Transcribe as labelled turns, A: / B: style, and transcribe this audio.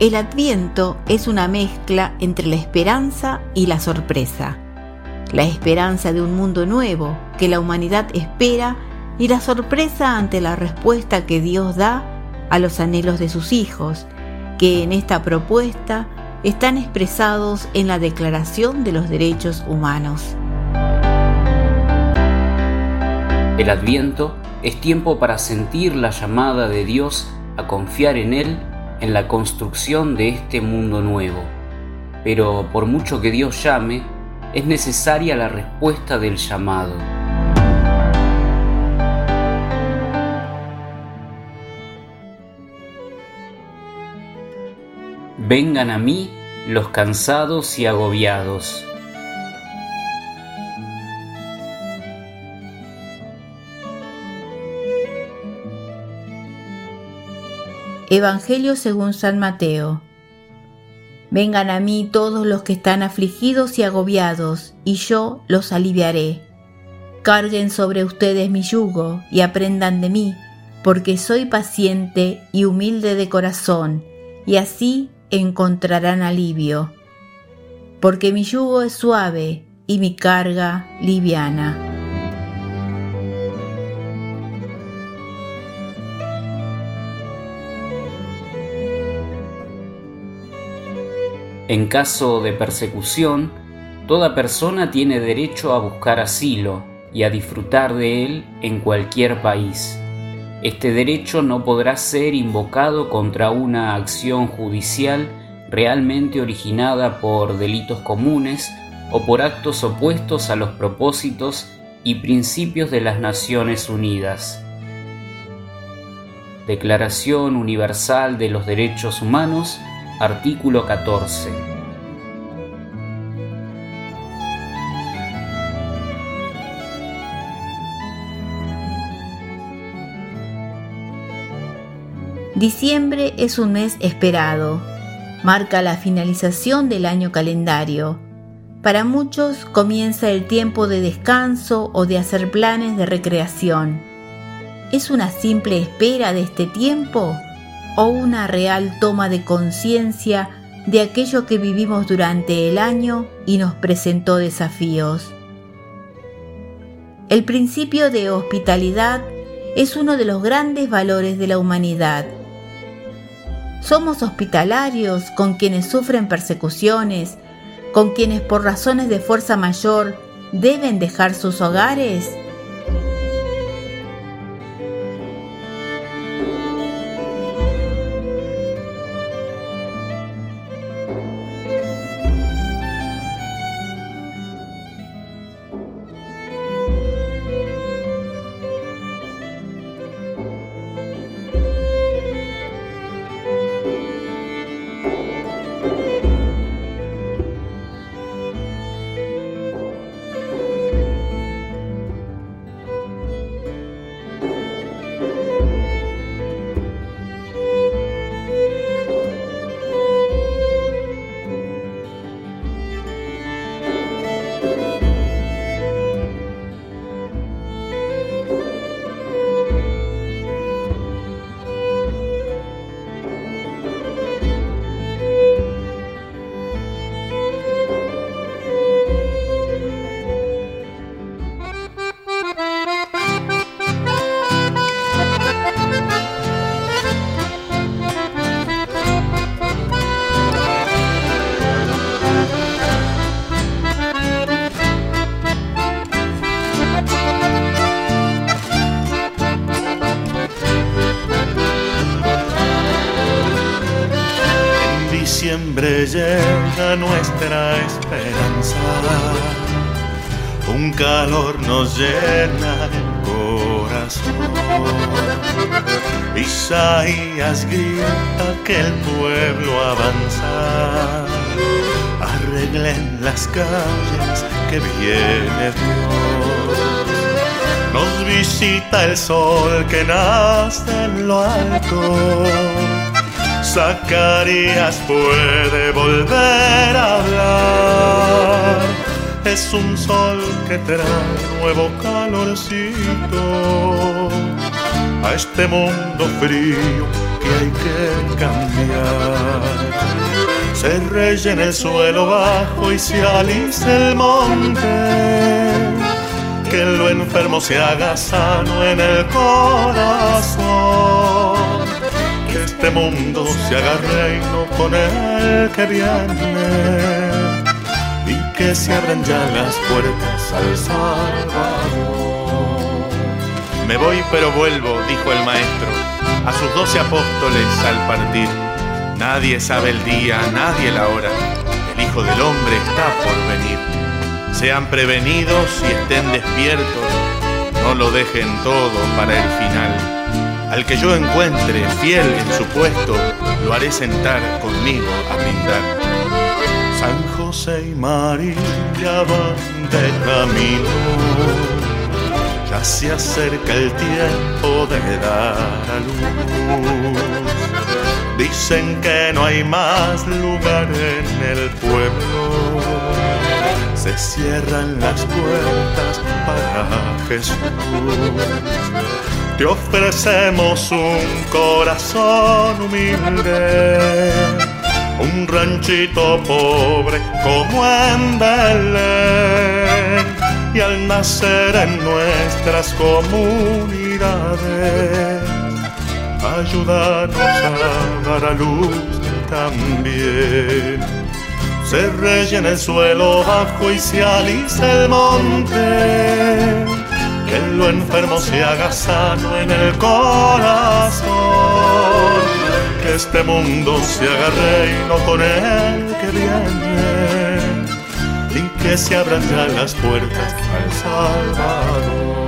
A: El adviento es una mezcla entre la esperanza y la sorpresa. La esperanza de un mundo nuevo que la humanidad espera y la sorpresa ante la respuesta que Dios da a los anhelos de sus hijos, que en esta propuesta están expresados en la Declaración de los Derechos Humanos.
B: El adviento es tiempo para sentir la llamada de Dios a confiar en Él en la construcción de este mundo nuevo. Pero por mucho que Dios llame, es necesaria la respuesta del llamado. Vengan a mí los cansados y agobiados.
A: Evangelio según San Mateo. Vengan a mí todos los que están afligidos y agobiados, y yo los aliviaré. Carguen sobre ustedes mi yugo y aprendan de mí, porque soy paciente y humilde de corazón, y así encontrarán alivio. Porque mi yugo es suave y mi carga liviana.
B: En caso de persecución, toda persona tiene derecho a buscar asilo y a disfrutar de él en cualquier país. Este derecho no podrá ser invocado contra una acción judicial realmente originada por delitos comunes o por actos opuestos a los propósitos y principios de las Naciones Unidas. Declaración Universal de los Derechos Humanos Artículo 14.
A: Diciembre es un mes esperado. Marca la finalización del año calendario. Para muchos comienza el tiempo de descanso o de hacer planes de recreación. ¿Es una simple espera de este tiempo? O una real toma de conciencia de aquello que vivimos durante el año y nos presentó desafíos. El principio de hospitalidad es uno de los grandes valores de la humanidad. Somos hospitalarios con quienes sufren persecuciones, con quienes por razones de fuerza mayor deben dejar sus hogares
C: esperanza. Un calor nos llena el corazón. Isaías grita que el pueblo avanza. Arreglen las calles que viene Dios. Nos visita el sol que nace en lo alto Zacarías puede volver a hablar. Es un sol que trae nuevo calorcito a este mundo frío que hay que cambiar. Se rellena el suelo bajo y se alice el monte. Que lo enfermo se haga sano en el corazón. Este mundo se haga reino con el que viene. Y que se abran ya las puertas al Salvador.
D: Me voy pero vuelvo, dijo el maestro, a sus doce apóstoles al partir. Nadie sabe el día, nadie la hora. El Hijo del Hombre está por venir. Sean prevenidos y estén despiertos. No lo dejen todo para el final. Al que yo encuentre fiel en su puesto, lo haré sentar conmigo a brindar.
C: San José y María van de camino ya se acerca el tiempo de dar a luz. Dicen que no hay más lugar en el pueblo. Se cierran las puertas para Jesús. Te ofrecemos un corazón humilde, un ranchito pobre como en Belén y al nacer en nuestras comunidades, ayúdanos a dar a luz también. Se rellena el suelo bajo y se alisa el monte, que lo enfermo se haga sano en el corazón, que este mundo se haga reino con el que viene. Y que se abran ya las puertas al Salvador.